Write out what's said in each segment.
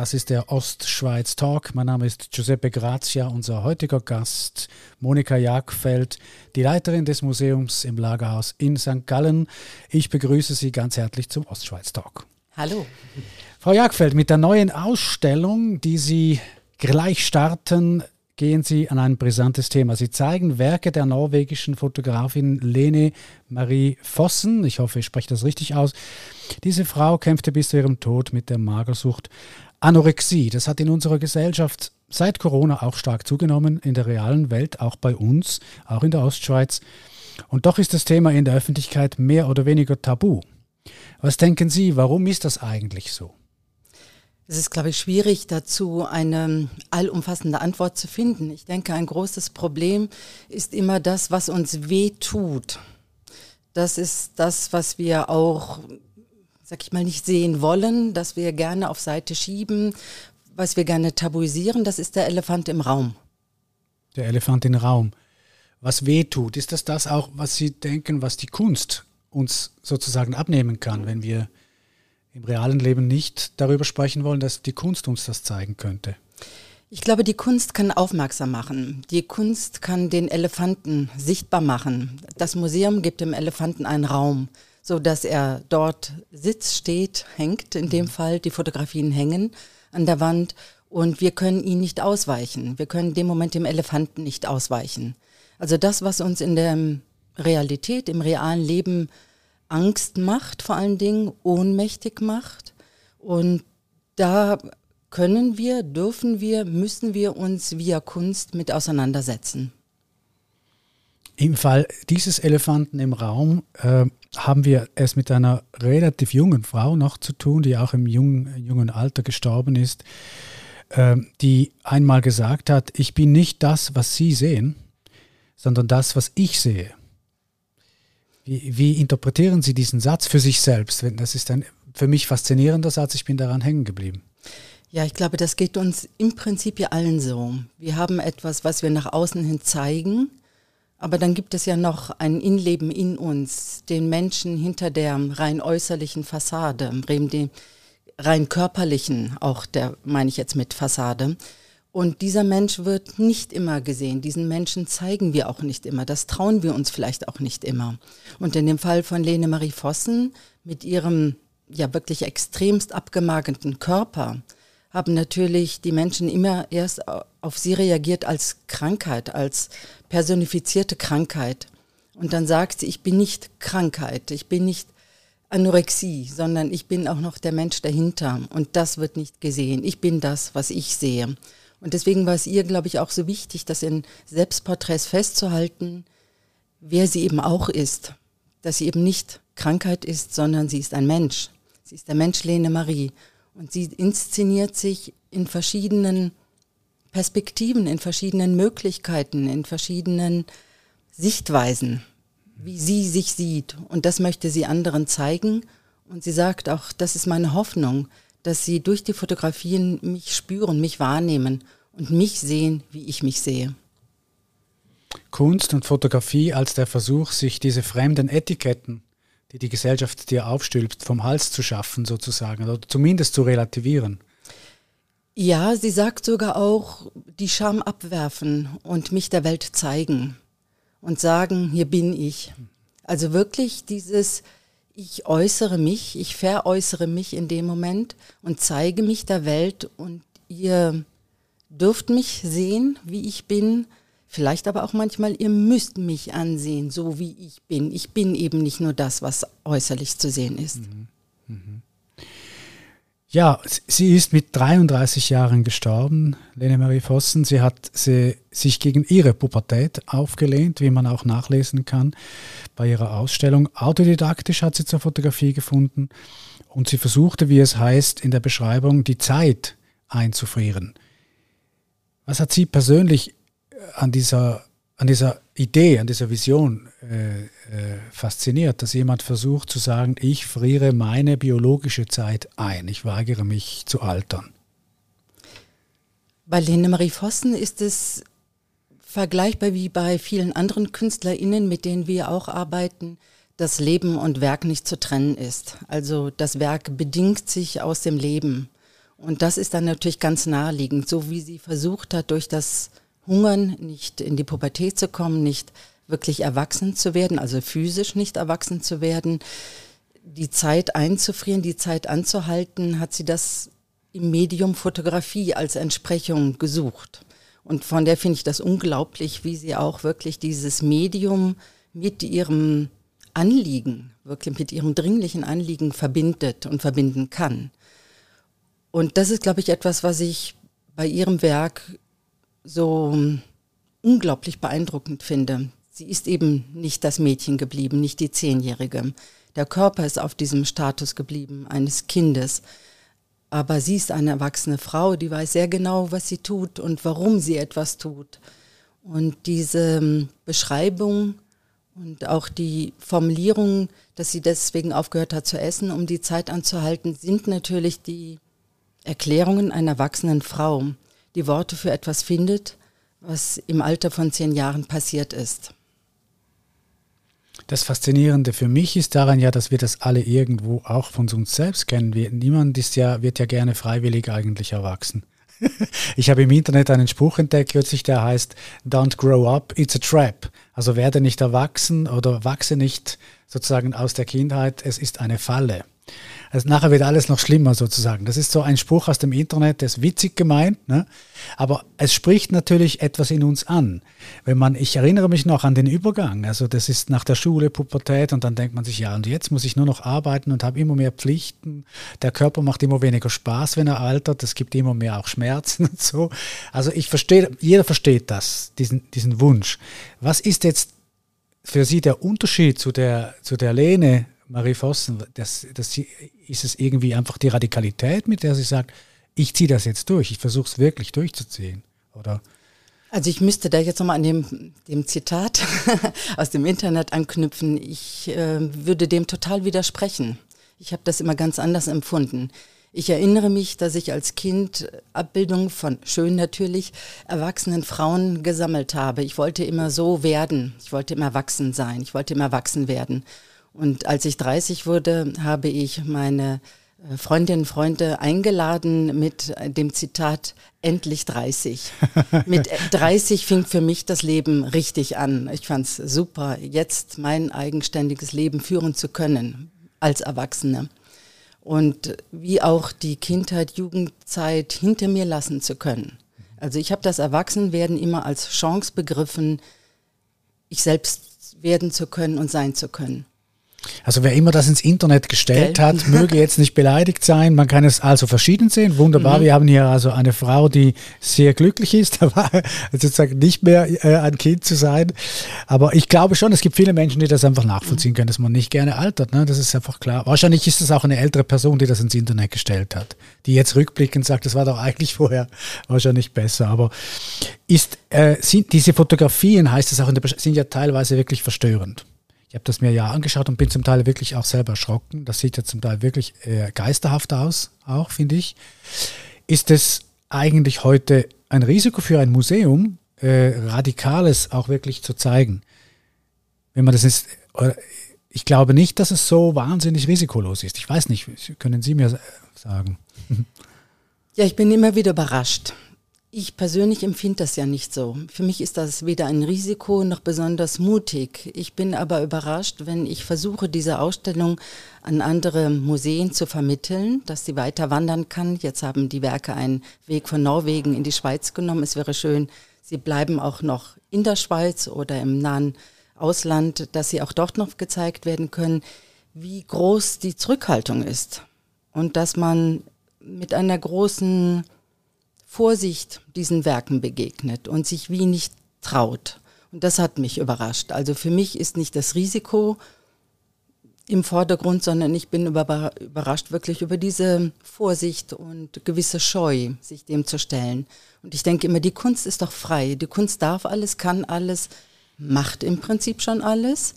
Das ist der Ostschweiz Talk. Mein Name ist Giuseppe Grazia. Unser heutiger Gast, Monika Jagfeld, die Leiterin des Museums im Lagerhaus in St. Gallen. Ich begrüße Sie ganz herzlich zum Ostschweiz Talk. Hallo. Frau Jagfeld, mit der neuen Ausstellung, die Sie gleich starten, gehen Sie an ein brisantes Thema. Sie zeigen Werke der norwegischen Fotografin Lene Marie Vossen. Ich hoffe, ich spreche das richtig aus. Diese Frau kämpfte bis zu ihrem Tod mit der Magersucht. Anorexie, das hat in unserer Gesellschaft seit Corona auch stark zugenommen, in der realen Welt, auch bei uns, auch in der Ostschweiz. Und doch ist das Thema in der Öffentlichkeit mehr oder weniger tabu. Was denken Sie, warum ist das eigentlich so? Es ist, glaube ich, schwierig dazu eine allumfassende Antwort zu finden. Ich denke, ein großes Problem ist immer das, was uns weh tut. Das ist das, was wir auch, sag ich mal, nicht sehen wollen, dass wir gerne auf Seite schieben, was wir gerne tabuisieren. Das ist der Elefant im Raum. Der Elefant im Raum. Was weh tut, ist das das auch, was Sie denken, was die Kunst uns sozusagen abnehmen kann, wenn wir im realen Leben nicht darüber sprechen wollen, dass die Kunst uns das zeigen könnte? Ich glaube, die Kunst kann aufmerksam machen. Die Kunst kann den Elefanten sichtbar machen. Das Museum gibt dem Elefanten einen Raum, so dass er dort sitzt, steht, hängt. In dem Fall die Fotografien hängen an der Wand und wir können ihn nicht ausweichen. Wir können dem Moment dem Elefanten nicht ausweichen. Also das, was uns in der Realität, im realen Leben Angst macht, vor allen Dingen ohnmächtig macht. Und da können wir, dürfen wir, müssen wir uns via Kunst mit auseinandersetzen. Im Fall dieses Elefanten im Raum äh, haben wir es mit einer relativ jungen Frau noch zu tun, die auch im jungen, jungen Alter gestorben ist, äh, die einmal gesagt hat, ich bin nicht das, was Sie sehen, sondern das, was ich sehe. Wie, wie interpretieren Sie diesen Satz für sich selbst? Das ist ein für mich faszinierender Satz, ich bin daran hängen geblieben. Ja, ich glaube, das geht uns im Prinzip ja allen so. Wir haben etwas, was wir nach außen hin zeigen, aber dann gibt es ja noch ein Innenleben in uns, den Menschen hinter der rein äußerlichen Fassade, dem rein körperlichen, auch der meine ich jetzt mit Fassade. Und dieser Mensch wird nicht immer gesehen. Diesen Menschen zeigen wir auch nicht immer. Das trauen wir uns vielleicht auch nicht immer. Und in dem Fall von Lene Marie Vossen mit ihrem ja wirklich extremst abgemagerten Körper haben natürlich die Menschen immer erst auf sie reagiert als Krankheit, als personifizierte Krankheit. Und dann sagt sie, ich bin nicht Krankheit, ich bin nicht Anorexie, sondern ich bin auch noch der Mensch dahinter. Und das wird nicht gesehen. Ich bin das, was ich sehe. Und deswegen war es ihr, glaube ich, auch so wichtig, das in Selbstporträts festzuhalten, wer sie eben auch ist. Dass sie eben nicht Krankheit ist, sondern sie ist ein Mensch. Sie ist der Mensch Lene Marie. Und sie inszeniert sich in verschiedenen Perspektiven, in verschiedenen Möglichkeiten, in verschiedenen Sichtweisen, wie sie sich sieht. Und das möchte sie anderen zeigen. Und sie sagt auch, das ist meine Hoffnung, dass sie durch die Fotografien mich spüren, mich wahrnehmen und mich sehen, wie ich mich sehe. Kunst und Fotografie als der Versuch, sich diese fremden Etiketten, die die Gesellschaft dir aufstülpt, vom Hals zu schaffen sozusagen oder zumindest zu relativieren. Ja, sie sagt sogar auch, die Scham abwerfen und mich der Welt zeigen und sagen, hier bin ich. Also wirklich dieses, ich äußere mich, ich veräußere mich in dem Moment und zeige mich der Welt und ihr dürft mich sehen, wie ich bin. Vielleicht aber auch manchmal, ihr müsst mich ansehen, so wie ich bin. Ich bin eben nicht nur das, was äußerlich zu sehen ist. Mhm. Mhm. Ja, sie ist mit 33 Jahren gestorben, Lene Marie Vossen. Sie hat sie, sich gegen ihre Pubertät aufgelehnt, wie man auch nachlesen kann bei ihrer Ausstellung. Autodidaktisch hat sie zur Fotografie gefunden und sie versuchte, wie es heißt in der Beschreibung, die Zeit einzufrieren. Was hat Sie persönlich an dieser an dieser Idee, an dieser Vision äh, äh, fasziniert, dass jemand versucht zu sagen, ich friere meine biologische Zeit ein, ich weigere mich zu altern. Bei Lene Marie Vossen ist es vergleichbar wie bei vielen anderen KünstlerInnen, mit denen wir auch arbeiten, dass Leben und Werk nicht zu trennen ist. Also das Werk bedingt sich aus dem Leben. Und das ist dann natürlich ganz naheliegend, so wie sie versucht hat, durch das Hungern nicht in die Pubertät zu kommen, nicht wirklich erwachsen zu werden, also physisch nicht erwachsen zu werden, die Zeit einzufrieren, die Zeit anzuhalten, hat sie das im Medium Fotografie als Entsprechung gesucht. Und von der finde ich das unglaublich, wie sie auch wirklich dieses Medium mit ihrem Anliegen, wirklich mit ihrem dringlichen Anliegen verbindet und verbinden kann. Und das ist, glaube ich, etwas, was ich bei ihrem Werk so unglaublich beeindruckend finde. Sie ist eben nicht das Mädchen geblieben, nicht die Zehnjährige. Der Körper ist auf diesem Status geblieben eines Kindes. Aber sie ist eine erwachsene Frau, die weiß sehr genau, was sie tut und warum sie etwas tut. Und diese ähm, Beschreibung und auch die Formulierung, dass sie deswegen aufgehört hat zu essen, um die Zeit anzuhalten, sind natürlich die Erklärungen einer erwachsenen Frau, die Worte für etwas findet, was im Alter von zehn Jahren passiert ist. Das Faszinierende für mich ist daran ja, dass wir das alle irgendwo auch von uns selbst kennen. Wir, niemand ist ja, wird ja gerne freiwillig eigentlich erwachsen. ich habe im Internet einen Spruch entdeckt kürzlich, der heißt Don't grow up, it's a trap. Also werde nicht erwachsen oder wachse nicht sozusagen aus der Kindheit, es ist eine Falle. Also nachher wird alles noch schlimmer sozusagen. Das ist so ein Spruch aus dem Internet, der ist witzig gemeint, ne? aber es spricht natürlich etwas in uns an. Wenn man, ich erinnere mich noch an den Übergang, also das ist nach der Schule, Pubertät und dann denkt man sich, ja und jetzt muss ich nur noch arbeiten und habe immer mehr Pflichten. Der Körper macht immer weniger Spaß, wenn er altert, es gibt immer mehr auch Schmerzen und so. Also ich verstehe, jeder versteht das, diesen, diesen Wunsch. Was ist jetzt für Sie der Unterschied zu der, zu der Lene Marie Vossen, das, das ist es irgendwie einfach die Radikalität, mit der sie sagt, ich ziehe das jetzt durch, ich versuche es wirklich durchzuziehen, oder? Also ich müsste da jetzt nochmal an dem, dem Zitat aus dem Internet anknüpfen. Ich äh, würde dem total widersprechen. Ich habe das immer ganz anders empfunden. Ich erinnere mich, dass ich als Kind Abbildungen von schön natürlich erwachsenen Frauen gesammelt habe. Ich wollte immer so werden. Ich wollte immer erwachsen sein. Ich wollte immer erwachsen werden. Und als ich 30 wurde, habe ich meine äh, Freundinnen und Freunde eingeladen mit dem Zitat endlich 30. mit 30 fing für mich das Leben richtig an. Ich fand es super, jetzt mein eigenständiges Leben führen zu können als Erwachsene. Und wie auch die Kindheit, Jugendzeit hinter mir lassen zu können. Also ich habe das Erwachsenwerden immer als Chance begriffen, ich selbst werden zu können und sein zu können. Also wer immer das ins Internet gestellt Gell? hat, möge jetzt nicht beleidigt sein. Man kann es also verschieden sehen. Wunderbar. Mhm. Wir haben hier also eine Frau, die sehr glücklich ist, aber sozusagen nicht mehr äh, ein Kind zu sein. Aber ich glaube schon, es gibt viele Menschen, die das einfach nachvollziehen können, dass man nicht gerne altert. Ne? Das ist einfach klar. Wahrscheinlich ist es auch eine ältere Person, die das ins Internet gestellt hat, die jetzt rückblickend sagt, das war doch eigentlich vorher wahrscheinlich besser. Aber ist, äh, sind diese Fotografien, heißt es auch in der, sind ja teilweise wirklich verstörend. Ich habe das mir ja angeschaut und bin zum Teil wirklich auch selber erschrocken. Das sieht ja zum Teil wirklich äh, geisterhaft aus, auch finde ich. Ist es eigentlich heute ein Risiko für ein Museum, äh, Radikales auch wirklich zu zeigen? Wenn man das ist, ich glaube nicht, dass es so wahnsinnig risikolos ist. Ich weiß nicht, können Sie mir sagen? Ja, ich bin immer wieder überrascht. Ich persönlich empfinde das ja nicht so. Für mich ist das weder ein Risiko noch besonders mutig. Ich bin aber überrascht, wenn ich versuche, diese Ausstellung an andere Museen zu vermitteln, dass sie weiter wandern kann. Jetzt haben die Werke einen Weg von Norwegen in die Schweiz genommen. Es wäre schön, sie bleiben auch noch in der Schweiz oder im nahen Ausland, dass sie auch dort noch gezeigt werden können, wie groß die Zurückhaltung ist und dass man mit einer großen Vorsicht diesen Werken begegnet und sich wie nicht traut. Und das hat mich überrascht. Also für mich ist nicht das Risiko im Vordergrund, sondern ich bin überrascht wirklich über diese Vorsicht und gewisse Scheu, sich dem zu stellen. Und ich denke immer, die Kunst ist doch frei. Die Kunst darf alles, kann alles, macht im Prinzip schon alles.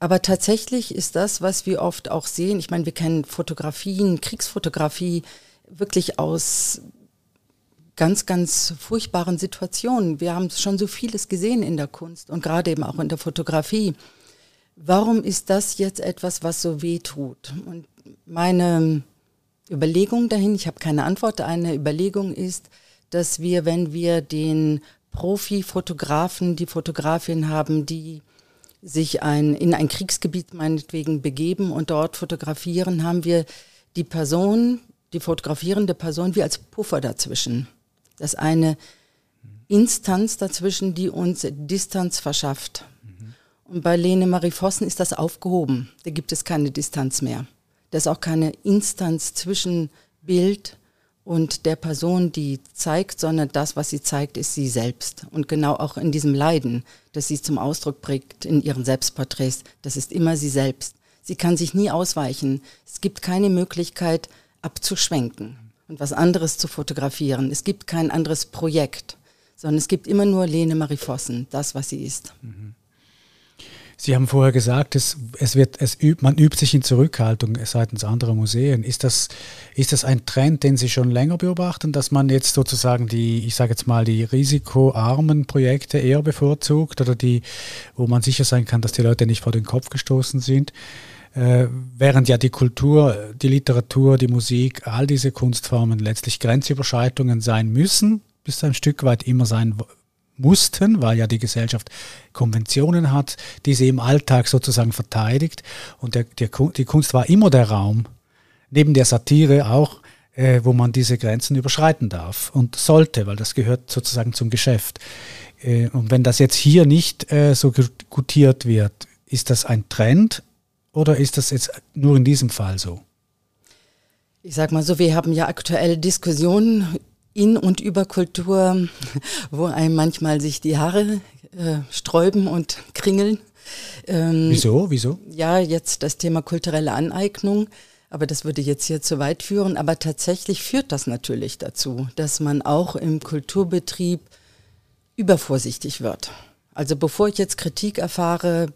Aber tatsächlich ist das, was wir oft auch sehen, ich meine, wir kennen Fotografien, Kriegsfotografie, wirklich aus ganz, ganz furchtbaren Situationen. Wir haben schon so vieles gesehen in der Kunst und gerade eben auch in der Fotografie. Warum ist das jetzt etwas, was so weh tut? Und meine Überlegung dahin, ich habe keine Antwort, eine Überlegung ist, dass wir, wenn wir den Profi-Fotografen, die Fotografin haben, die sich ein, in ein Kriegsgebiet meinetwegen begeben und dort fotografieren, haben wir die Person, die fotografierende Person wie als Puffer dazwischen. Das ist eine Instanz dazwischen, die uns Distanz verschafft. Mhm. Und bei Lene Marie Vossen ist das aufgehoben. Da gibt es keine Distanz mehr. Da ist auch keine Instanz zwischen Bild und der Person, die zeigt, sondern das, was sie zeigt, ist sie selbst. Und genau auch in diesem Leiden, das sie zum Ausdruck bringt in ihren Selbstporträts, das ist immer sie selbst. Sie kann sich nie ausweichen. Es gibt keine Möglichkeit abzuschwenken und was anderes zu fotografieren. Es gibt kein anderes Projekt, sondern es gibt immer nur Lene Marie Vossen, das, was sie ist. Mhm. Sie haben vorher gesagt, es, es wird, es übt, man übt sich in Zurückhaltung seitens anderer Museen. Ist das, ist das ein Trend, den Sie schon länger beobachten, dass man jetzt sozusagen die, ich sage jetzt mal, die risikoarmen Projekte eher bevorzugt oder die, wo man sicher sein kann, dass die Leute nicht vor den Kopf gestoßen sind? Äh, während ja die Kultur, die Literatur, die Musik, all diese Kunstformen letztlich Grenzüberschreitungen sein müssen, bis ein Stück weit immer sein mussten, weil ja die Gesellschaft Konventionen hat, die sie im Alltag sozusagen verteidigt. Und der, der, die Kunst war immer der Raum, neben der Satire auch, äh, wo man diese Grenzen überschreiten darf und sollte, weil das gehört sozusagen zum Geschäft. Äh, und wenn das jetzt hier nicht äh, so gutiert wird, ist das ein Trend oder ist das jetzt nur in diesem Fall so? Ich sag mal so, wir haben ja aktuelle Diskussionen in und über Kultur, wo einem manchmal sich die Haare äh, sträuben und kringeln. Ähm, Wieso? Wieso? Ja, jetzt das Thema kulturelle Aneignung. Aber das würde jetzt hier zu weit führen. Aber tatsächlich führt das natürlich dazu, dass man auch im Kulturbetrieb übervorsichtig wird. Also bevor ich jetzt Kritik erfahre,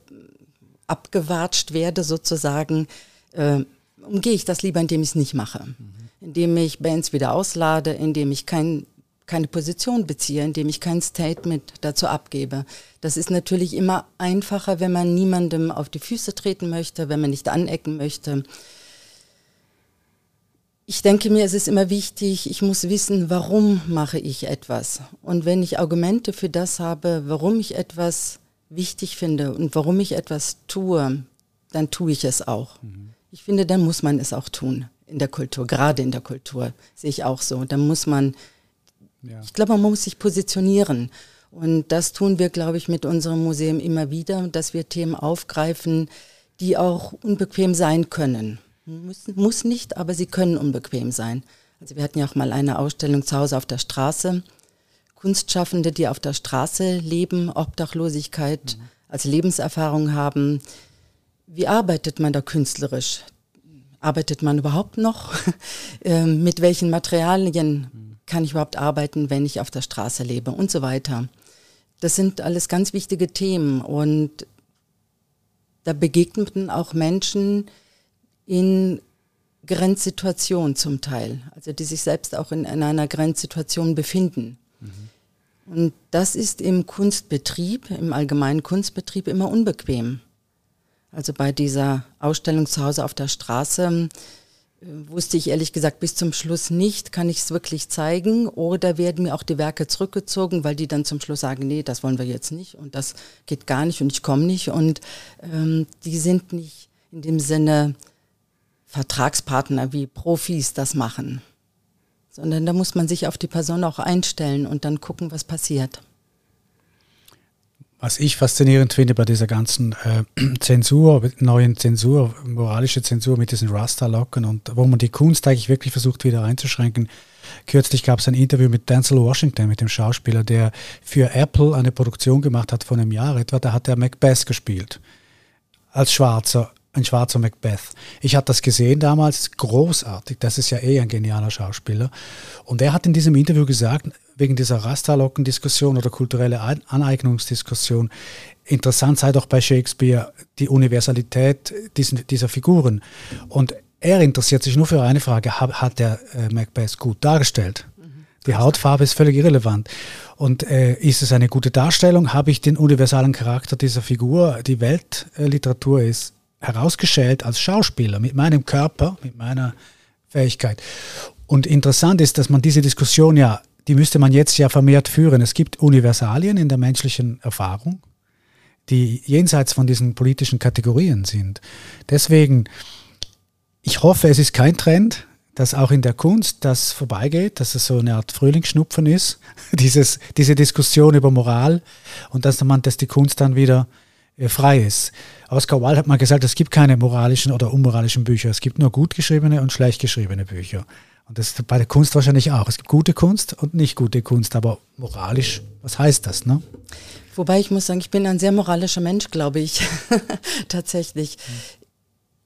abgewatscht werde sozusagen, äh, umgehe ich das lieber, indem ich es nicht mache. Mhm indem ich Bands wieder auslade, indem ich kein, keine Position beziehe, indem ich kein Statement dazu abgebe. Das ist natürlich immer einfacher, wenn man niemandem auf die Füße treten möchte, wenn man nicht anecken möchte. Ich denke mir, es ist immer wichtig, ich muss wissen, warum mache ich etwas. Und wenn ich Argumente für das habe, warum ich etwas wichtig finde und warum ich etwas tue, dann tue ich es auch. Mhm. Ich finde, dann muss man es auch tun in der Kultur, gerade in der Kultur, sehe ich auch so. Da muss man, ja. ich glaube, man muss sich positionieren. Und das tun wir, glaube ich, mit unserem Museum immer wieder, dass wir Themen aufgreifen, die auch unbequem sein können. Muss, muss nicht, aber sie können unbequem sein. Also wir hatten ja auch mal eine Ausstellung zu Hause auf der Straße. Kunstschaffende, die auf der Straße leben, Obdachlosigkeit mhm. als Lebenserfahrung haben. Wie arbeitet man da künstlerisch? arbeitet man überhaupt noch? Ähm, mit welchen Materialien kann ich überhaupt arbeiten, wenn ich auf der Straße lebe und so weiter. Das sind alles ganz wichtige Themen und da begegnen auch Menschen in Grenzsituationen zum Teil, also die sich selbst auch in, in einer Grenzsituation befinden. Mhm. Und das ist im Kunstbetrieb, im allgemeinen Kunstbetrieb immer unbequem. Also bei dieser Ausstellung zu Hause auf der Straße äh, wusste ich ehrlich gesagt bis zum Schluss nicht, kann ich es wirklich zeigen oder werden mir auch die Werke zurückgezogen, weil die dann zum Schluss sagen, nee, das wollen wir jetzt nicht und das geht gar nicht und ich komme nicht und ähm, die sind nicht in dem Sinne Vertragspartner wie Profis das machen, sondern da muss man sich auf die Person auch einstellen und dann gucken, was passiert was ich faszinierend finde bei dieser ganzen äh, Zensur, neuen Zensur, moralische Zensur mit diesen Rasta-Locken und wo man die Kunst eigentlich wirklich versucht wieder einzuschränken. Kürzlich gab es ein Interview mit Denzel Washington, mit dem Schauspieler, der für Apple eine Produktion gemacht hat von einem Jahr etwa. Da hat er Macbeth gespielt. Als Schwarzer, ein schwarzer Macbeth. Ich hatte das gesehen damals, großartig. Das ist ja eh ein genialer Schauspieler. Und er hat in diesem Interview gesagt, wegen dieser Rastalocken-Diskussion oder kulturelle Aneignungsdiskussion. Interessant sei doch bei Shakespeare die Universalität dieser Figuren. Und er interessiert sich nur für eine Frage, hat, der äh, Macbeth gut dargestellt? Die Hautfarbe ist völlig irrelevant. Und äh, ist es eine gute Darstellung? Habe ich den universalen Charakter dieser Figur? Die Weltliteratur ist herausgeschält als Schauspieler mit meinem Körper, mit meiner Fähigkeit. Und interessant ist, dass man diese Diskussion ja, die müsste man jetzt ja vermehrt führen. Es gibt Universalien in der menschlichen Erfahrung, die jenseits von diesen politischen Kategorien sind. Deswegen, ich hoffe, es ist kein Trend, dass auch in der Kunst das vorbeigeht, dass es so eine Art Frühlingsschnupfen ist, dieses, diese Diskussion über Moral und dass man, dass die Kunst dann wieder frei ist. Oscar Wilde hat mal gesagt, es gibt keine moralischen oder unmoralischen Bücher. Es gibt nur gut geschriebene und schlecht geschriebene Bücher. Und das ist bei der Kunst wahrscheinlich auch. Es gibt gute Kunst und nicht gute Kunst, aber moralisch, was heißt das, ne? Wobei ich muss sagen, ich bin ein sehr moralischer Mensch, glaube ich. Tatsächlich.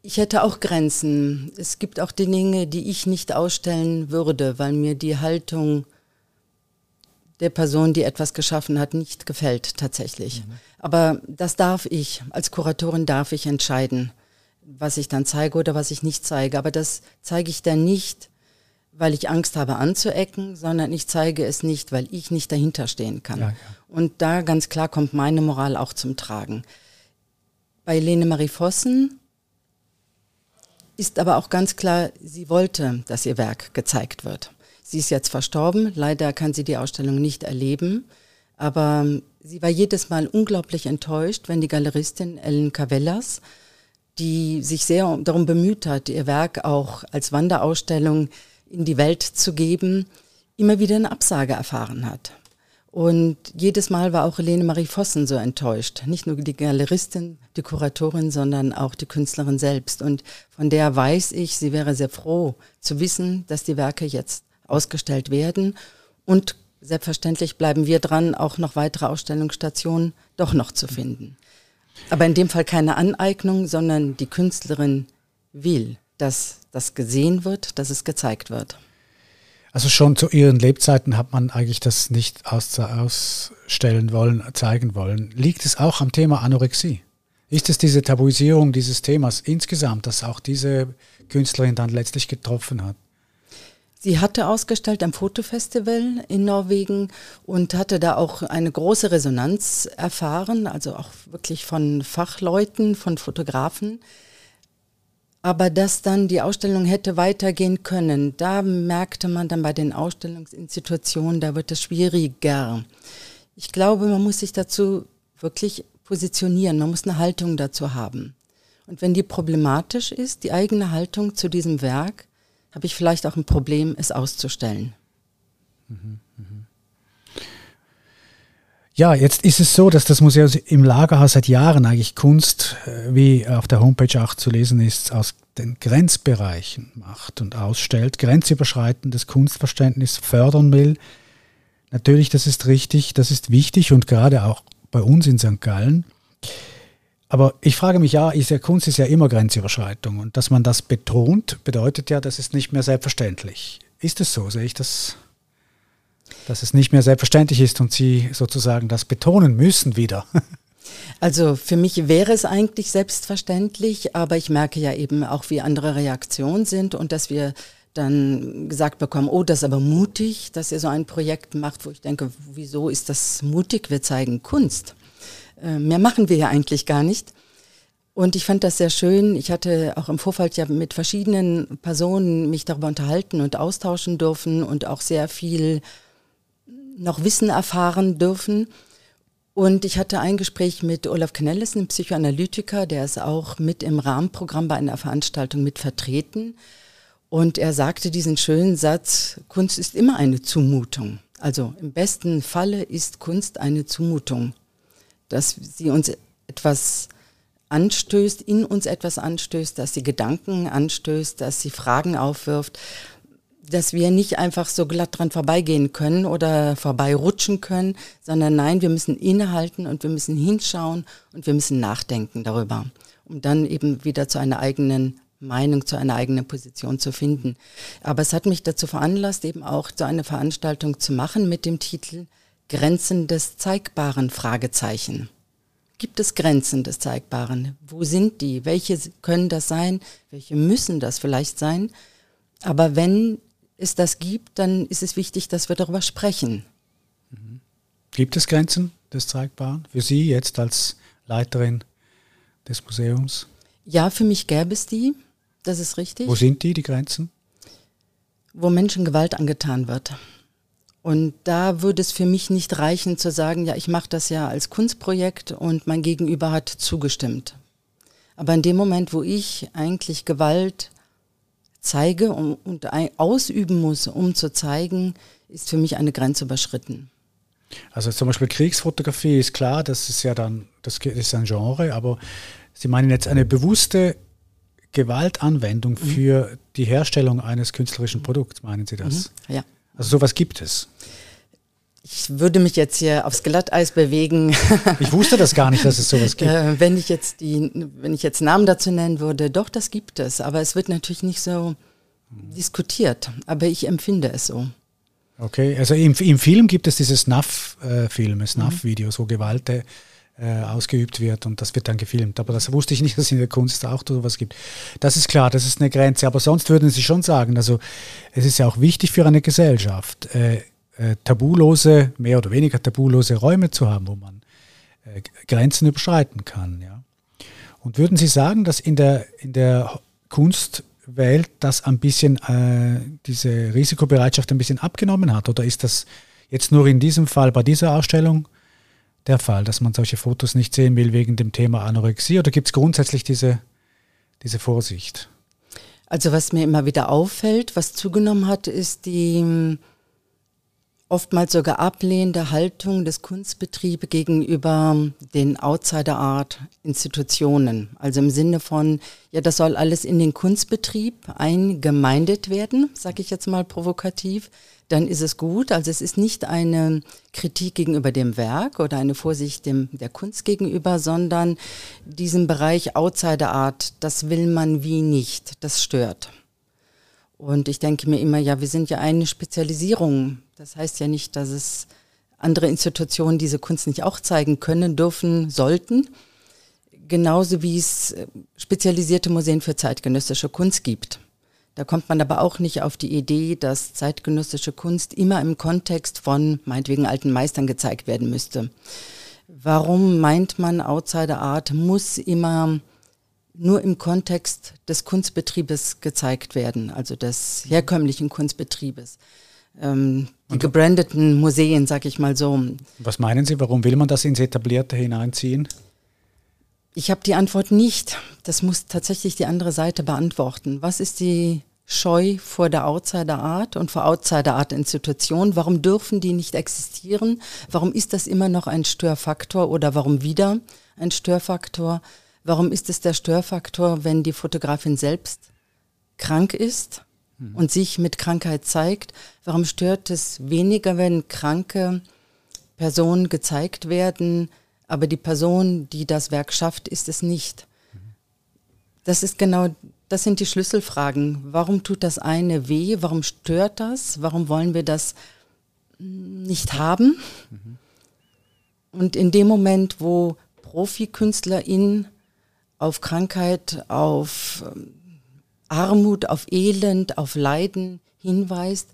Ich hätte auch Grenzen. Es gibt auch die Dinge, die ich nicht ausstellen würde, weil mir die Haltung der Person, die etwas geschaffen hat, nicht gefällt tatsächlich. Mhm. Aber das darf ich, als Kuratorin darf ich entscheiden, was ich dann zeige oder was ich nicht zeige. Aber das zeige ich dann nicht, weil ich Angst habe anzuecken, sondern ich zeige es nicht, weil ich nicht dahinter stehen kann. Ja, ja. Und da ganz klar kommt meine Moral auch zum Tragen. Bei Lene Marie Vossen ist aber auch ganz klar, sie wollte, dass ihr Werk gezeigt wird. Sie ist jetzt verstorben, leider kann sie die Ausstellung nicht erleben, aber sie war jedes Mal unglaublich enttäuscht, wenn die Galeristin Ellen Cavellas, die sich sehr darum bemüht hat, ihr Werk auch als Wanderausstellung in die Welt zu geben, immer wieder eine Absage erfahren hat. Und jedes Mal war auch Helene Marie Vossen so enttäuscht. Nicht nur die Galeristin, die Kuratorin, sondern auch die Künstlerin selbst. Und von der weiß ich, sie wäre sehr froh zu wissen, dass die Werke jetzt ausgestellt werden. Und selbstverständlich bleiben wir dran, auch noch weitere Ausstellungsstationen doch noch zu finden. Aber in dem Fall keine Aneignung, sondern die Künstlerin will, dass das gesehen wird, dass es gezeigt wird. Also schon zu ihren Lebzeiten hat man eigentlich das nicht aus, ausstellen wollen, zeigen wollen. Liegt es auch am Thema Anorexie? Ist es diese Tabuisierung dieses Themas insgesamt, das auch diese Künstlerin dann letztlich getroffen hat? Sie hatte ausgestellt am Fotofestival in Norwegen und hatte da auch eine große Resonanz erfahren, also auch wirklich von Fachleuten, von Fotografen, aber dass dann die Ausstellung hätte weitergehen können, da merkte man dann bei den Ausstellungsinstitutionen, da wird es schwieriger. Ich glaube, man muss sich dazu wirklich positionieren, man muss eine Haltung dazu haben. Und wenn die problematisch ist, die eigene Haltung zu diesem Werk, habe ich vielleicht auch ein Problem, es auszustellen. Ja, jetzt ist es so, dass das Museum im Lagerhaus seit Jahren eigentlich Kunst, äh, wie auf der Homepage auch zu lesen ist, aus den Grenzbereichen macht und ausstellt, grenzüberschreitendes Kunstverständnis fördern will. Natürlich, das ist richtig, das ist wichtig und gerade auch bei uns in St. Gallen. Aber ich frage mich ja, ist ja Kunst ist ja immer Grenzüberschreitung und dass man das betont, bedeutet ja, das ist nicht mehr selbstverständlich. Ist es so? Sehe ich das dass es nicht mehr selbstverständlich ist und Sie sozusagen das betonen müssen wieder. Also für mich wäre es eigentlich selbstverständlich, aber ich merke ja eben auch, wie andere Reaktionen sind und dass wir dann gesagt bekommen, oh, das ist aber mutig, dass ihr so ein Projekt macht, wo ich denke, wieso ist das mutig? Wir zeigen Kunst. Äh, mehr machen wir ja eigentlich gar nicht. Und ich fand das sehr schön. Ich hatte auch im Vorfeld ja mit verschiedenen Personen mich darüber unterhalten und austauschen dürfen und auch sehr viel noch Wissen erfahren dürfen. Und ich hatte ein Gespräch mit Olaf Knelles, einem Psychoanalytiker, der ist auch mit im Rahmenprogramm bei einer Veranstaltung mit vertreten. Und er sagte diesen schönen Satz, Kunst ist immer eine Zumutung. Also im besten Falle ist Kunst eine Zumutung, dass sie uns etwas anstößt, in uns etwas anstößt, dass sie Gedanken anstößt, dass sie Fragen aufwirft dass wir nicht einfach so glatt dran vorbeigehen können oder vorbeirutschen können, sondern nein, wir müssen innehalten und wir müssen hinschauen und wir müssen nachdenken darüber, um dann eben wieder zu einer eigenen Meinung, zu einer eigenen Position zu finden. Aber es hat mich dazu veranlasst, eben auch so eine Veranstaltung zu machen mit dem Titel Grenzen des Zeigbaren Fragezeichen. Gibt es Grenzen des Zeigbaren? Wo sind die? Welche können das sein? Welche müssen das vielleicht sein? Aber wenn es das gibt, dann ist es wichtig, dass wir darüber sprechen. Mhm. Gibt es Grenzen des Zeigbaren für Sie jetzt als Leiterin des Museums? Ja, für mich gäbe es die. Das ist richtig. Wo sind die, die Grenzen? wo Menschen Gewalt angetan wird. Und da würde es für mich nicht reichen zu sagen, ja, ich mache das ja als Kunstprojekt und mein Gegenüber hat zugestimmt. Aber in dem Moment, wo ich eigentlich Gewalt zeige und, und ausüben muss, um zu zeigen, ist für mich eine Grenze überschritten. Also zum Beispiel Kriegsfotografie ist klar, das ist ja dann, das ist ein Genre, aber Sie meinen jetzt eine bewusste Gewaltanwendung mhm. für die Herstellung eines künstlerischen Produkts, meinen Sie das? Mhm. Ja. Also sowas gibt es. Ich würde mich jetzt hier aufs Glatteis bewegen. Ich wusste das gar nicht, dass es sowas gibt. Äh, wenn ich jetzt die, wenn ich jetzt Namen dazu nennen würde, doch, das gibt es. Aber es wird natürlich nicht so diskutiert. Aber ich empfinde es so. Okay, also im, im Film gibt es diese Snuff-Filme, Snuff-Videos, wo Gewalt äh, ausgeübt wird und das wird dann gefilmt. Aber das wusste ich nicht, dass es in der Kunst auch sowas gibt. Das ist klar, das ist eine Grenze. Aber sonst würden Sie schon sagen, also es ist ja auch wichtig für eine Gesellschaft, äh, äh, tabulose, mehr oder weniger tabulose Räume zu haben, wo man äh, Grenzen überschreiten kann. Ja. Und würden Sie sagen, dass in der, in der Kunst Welt das ein bisschen, äh, diese Risikobereitschaft ein bisschen abgenommen hat? Oder ist das jetzt nur in diesem Fall bei dieser Ausstellung der Fall, dass man solche Fotos nicht sehen will wegen dem Thema Anorexie? Oder gibt es grundsätzlich diese, diese Vorsicht? Also was mir immer wieder auffällt, was zugenommen hat, ist die oftmals sogar ablehnende Haltung des Kunstbetriebs gegenüber den Outsider Art Institutionen. Also im Sinne von, ja, das soll alles in den Kunstbetrieb eingemeindet werden, sage ich jetzt mal provokativ, dann ist es gut. Also es ist nicht eine Kritik gegenüber dem Werk oder eine Vorsicht dem, der Kunst gegenüber, sondern diesen Bereich Outsider Art, das will man wie nicht, das stört. Und ich denke mir immer, ja, wir sind ja eine Spezialisierung. Das heißt ja nicht, dass es andere Institutionen diese Kunst nicht auch zeigen können, dürfen, sollten. Genauso wie es äh, spezialisierte Museen für zeitgenössische Kunst gibt. Da kommt man aber auch nicht auf die Idee, dass zeitgenössische Kunst immer im Kontext von meinetwegen alten Meistern gezeigt werden müsste. Warum meint man, Outsider Art muss immer nur im Kontext des Kunstbetriebes gezeigt werden, also des herkömmlichen Kunstbetriebes. Ähm, die gebrandeten Museen, sag ich mal so. Was meinen Sie, warum will man das ins Etablierte hineinziehen? Ich habe die Antwort nicht. Das muss tatsächlich die andere Seite beantworten. Was ist die Scheu vor der Outsider Art und vor Outsider Art Institutionen? Warum dürfen die nicht existieren? Warum ist das immer noch ein Störfaktor oder warum wieder ein Störfaktor? Warum ist es der Störfaktor, wenn die Fotografin selbst krank ist mhm. und sich mit Krankheit zeigt? Warum stört es weniger, wenn kranke Personen gezeigt werden, aber die Person, die das Werk schafft, ist es nicht? Das ist genau, das sind die Schlüsselfragen. Warum tut das eine weh? Warum stört das? Warum wollen wir das nicht haben? Und in dem Moment, wo ProfikünstlerInnen auf Krankheit, auf ähm, Armut, auf Elend, auf Leiden hinweist,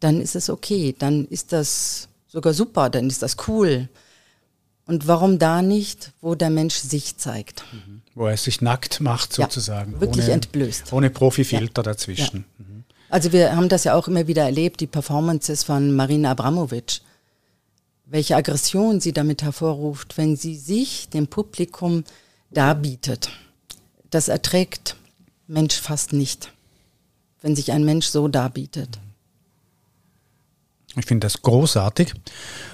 dann ist es okay, dann ist das sogar super, dann ist das cool. Und warum da nicht, wo der Mensch sich zeigt? Mhm. Wo er sich nackt macht sozusagen. Ja, wirklich ohne, entblößt. Ohne Profifilter ja. dazwischen. Ja. Mhm. Also wir haben das ja auch immer wieder erlebt, die Performances von Marina Abramovic. Welche Aggression sie damit hervorruft, wenn sie sich dem Publikum darbietet. Das erträgt Mensch fast nicht, wenn sich ein Mensch so darbietet. Ich finde das großartig.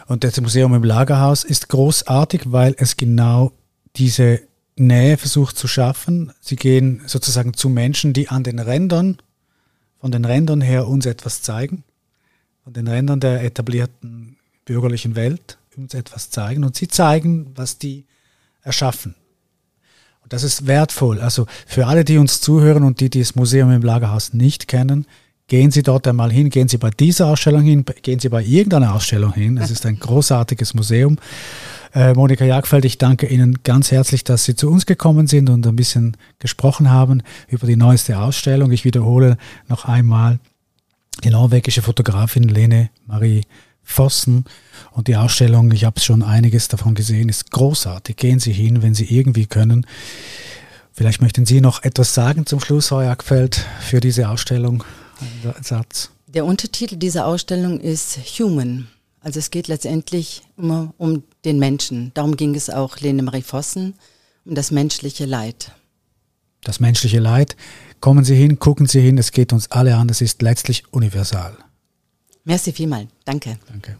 Und das Museum im Lagerhaus ist großartig, weil es genau diese Nähe versucht zu schaffen. Sie gehen sozusagen zu Menschen, die an den Rändern, von den Rändern her uns etwas zeigen, von den Rändern der etablierten bürgerlichen Welt uns etwas zeigen. Und sie zeigen, was die erschaffen. Und das ist wertvoll. Also für alle, die uns zuhören und die das Museum im Lagerhaus nicht kennen, gehen Sie dort einmal hin, gehen Sie bei dieser Ausstellung hin, gehen Sie bei irgendeiner Ausstellung hin. Es ist ein großartiges Museum. Äh, Monika Jagfeld, ich danke Ihnen ganz herzlich, dass Sie zu uns gekommen sind und ein bisschen gesprochen haben über die neueste Ausstellung. Ich wiederhole noch einmal die norwegische Fotografin Lene Marie Vossen und die Ausstellung, ich habe schon einiges davon gesehen, ist großartig. Gehen Sie hin, wenn Sie irgendwie können. Vielleicht möchten Sie noch etwas sagen zum Schluss, Herr Jagfeld, für diese Ausstellung. Satz. Der Untertitel dieser Ausstellung ist Human. Also es geht letztendlich immer um den Menschen. Darum ging es auch Lene Marie Vossen, um das menschliche Leid. Das menschliche Leid. Kommen Sie hin, gucken Sie hin, es geht uns alle an, es ist letztlich universal. Merci vielmal. Danke. Danke.